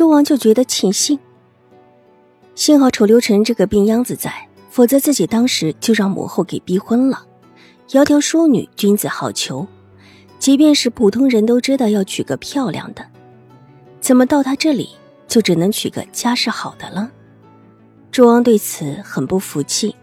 周王就觉得庆幸，幸好楚留臣这个病秧子在，否则自己当时就让母后给逼婚了。窈窕淑女，君子好逑，即便是普通人都知道要娶个漂亮的，怎么到他这里就只能娶个家世好的了？周王对此很不服气。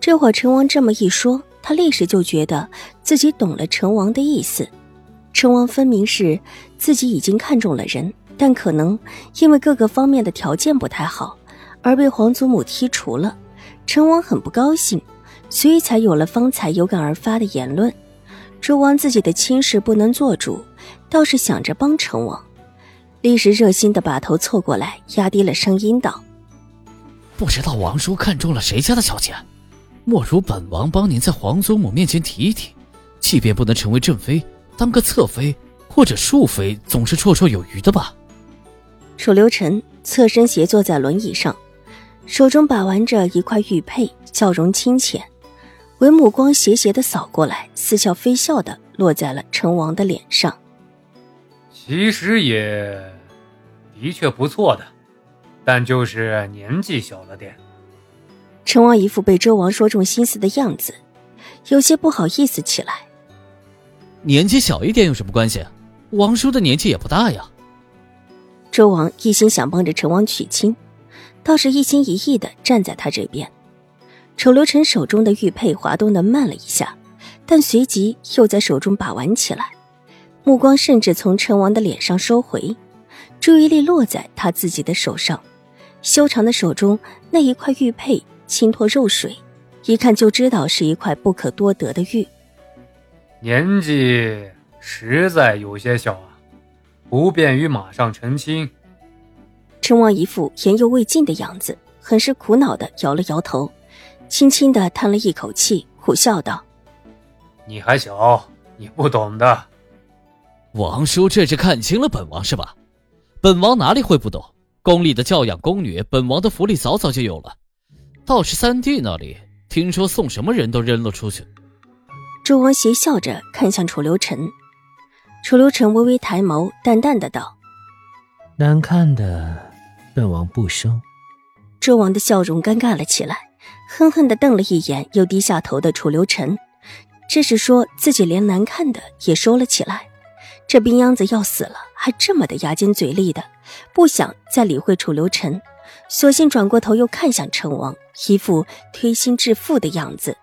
这会陈王这么一说，他立时就觉得自己懂了陈王的意思。陈王分明是自己已经看中了人。但可能因为各个方面的条件不太好，而被皇祖母剔除了。成王很不高兴，所以才有了方才有感而发的言论。周王自己的亲事不能做主，倒是想着帮成王，立时热心的把头凑过来，压低了声音道：“不知道王叔看中了谁家的小姐，莫如本王帮您在皇祖母面前提一提，即便不能成为正妃，当个侧妃或者庶妃，总是绰绰有余的吧。”楚留臣侧身斜坐在轮椅上，手中把玩着一块玉佩，笑容清浅。唯目光斜斜的扫过来，似笑非笑的落在了陈王的脸上。其实也的确不错的，但就是年纪小了点。陈王一副被周王说中心思的样子，有些不好意思起来。年纪小一点有什么关系？王叔的年纪也不大呀。周王一心想帮着陈王娶亲，倒是一心一意的站在他这边。楚留臣手中的玉佩滑动的慢了一下，但随即又在手中把玩起来，目光甚至从陈王的脸上收回，注意力落在他自己的手上。修长的手中那一块玉佩清脱肉水，一看就知道是一块不可多得的玉。年纪实在有些小啊。不便于马上成亲。陈王一副言犹未尽的样子，很是苦恼的摇了摇头，轻轻的叹了一口气，苦笑道：“你还小，你不懂的。王叔这是看清了本王是吧？本王哪里会不懂？宫里的教养宫女，本王的福利早早就有了。倒是三弟那里，听说送什么人都扔了出去。”周王邪笑着看向楚留臣。楚留臣微微抬眸，淡淡的道：“难看的，本王不收。”周王的笑容尴尬了起来，恨恨的瞪了一眼又低下头的楚留臣，这是说自己连难看的也收了起来。这病秧子要死了，还这么的牙尖嘴利的，不想再理会楚留臣，索性转过头又看向成王，一副推心置腹的样子。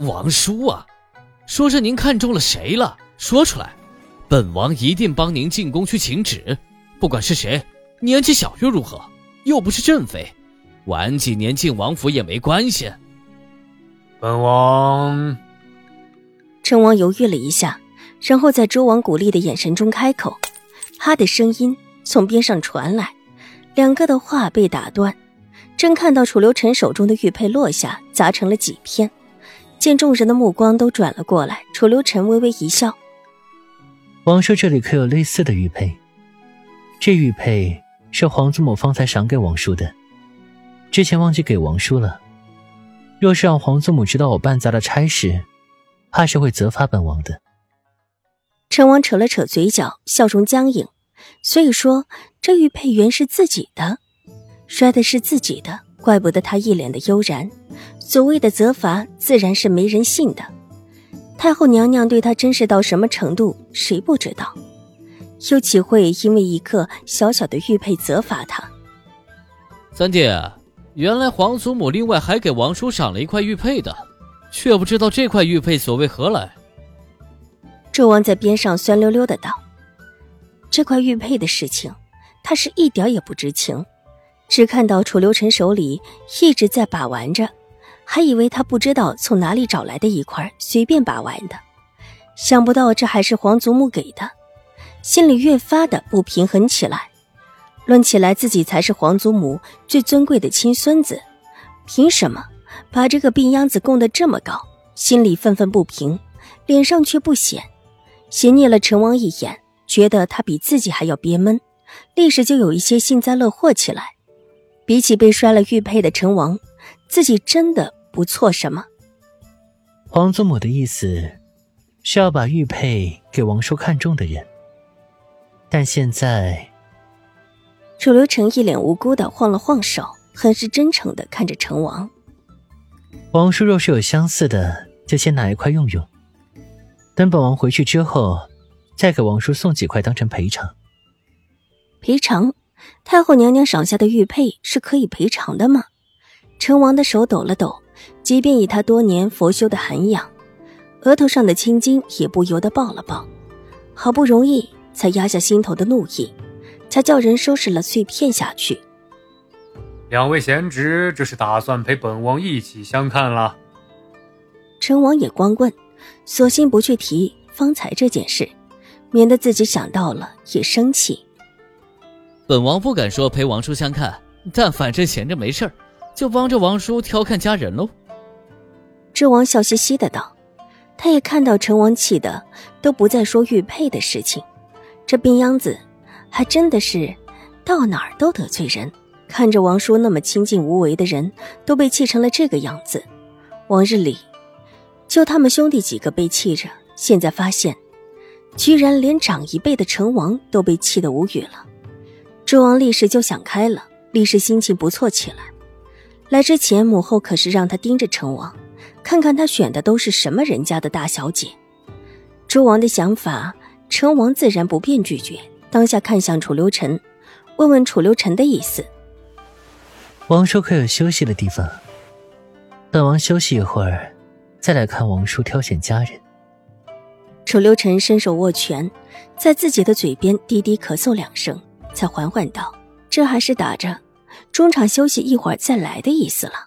王叔啊，说是您看中了谁了？说出来。本王一定帮您进宫去请旨，不管是谁，年纪小又如何？又不是正妃，晚几年进王府也没关系。本王，陈王犹豫了一下，然后在周王鼓励的眼神中开口：“哈”的声音从边上传来，两个的话被打断。正看到楚留臣手中的玉佩落下，砸成了几片，见众人的目光都转了过来，楚留臣微微一笑。王叔这里可有类似的玉佩？这玉佩是皇祖母方才赏给王叔的，之前忘记给王叔了。若是让皇祖母知道我办砸了差事，怕是会责罚本王的。陈王扯了扯嘴角，笑容僵硬。所以说，这玉佩原是自己的，摔的是自己的，怪不得他一脸的悠然。所谓的责罚，自然是没人信的。太后娘娘对他珍视到什么程度，谁不知道？又岂会因为一个小小的玉佩责罚他？三弟，原来皇祖母另外还给王叔赏了一块玉佩的，却不知道这块玉佩所为何来。纣王在边上酸溜溜的道：“这块玉佩的事情，他是一点也不知情，只看到楚留臣手里一直在把玩着。”还以为他不知道从哪里找来的一块随便把玩的，想不到这还是皇祖母给的，心里越发的不平衡起来。论起来自己才是皇祖母最尊贵的亲孙子，凭什么把这个病秧子供得这么高？心里愤愤不平，脸上却不显，斜睨了陈王一眼，觉得他比自己还要憋闷，立时就有一些幸灾乐祸起来。比起被摔了玉佩的陈王，自己真的不错什么。皇祖母的意思是要把玉佩给王叔看中的人，但现在，楚留臣一脸无辜的晃了晃手，很是真诚的看着成王。王叔若是有相似的，就先拿一块用用，等本王回去之后，再给王叔送几块当成赔偿。赔偿？太后娘娘赏下的玉佩是可以赔偿的吗？成王的手抖了抖，即便以他多年佛修的涵养，额头上的青筋也不由得爆了爆，好不容易才压下心头的怒意，才叫人收拾了碎片下去。两位贤侄，这是打算陪本王一起相看了？陈王也光棍，索性不去提方才这件事，免得自己想到了也生气。本王不敢说陪王叔相看，但反正闲着没事儿，就帮着王叔挑看家人喽。智王笑嘻嘻的道：“他也看到陈王气的都不再说玉佩的事情，这病秧子还真的是到哪儿都得罪人。看着王叔那么清静无为的人都被气成了这个样子，往日里就他们兄弟几个被气着，现在发现居然连长一辈的陈王都被气得无语了。”周王立时就想开了，立时心情不错起来。来之前，母后可是让他盯着陈王，看看他选的都是什么人家的大小姐。周王的想法，成王自然不便拒绝。当下看向楚留臣，问问楚留臣的意思。王叔可有休息的地方？本王休息一会儿，再来看王叔挑选佳人。楚留臣伸手握拳，在自己的嘴边低低咳嗽两声。才缓缓道：“这还是打着中场休息一会儿再来的意思了。”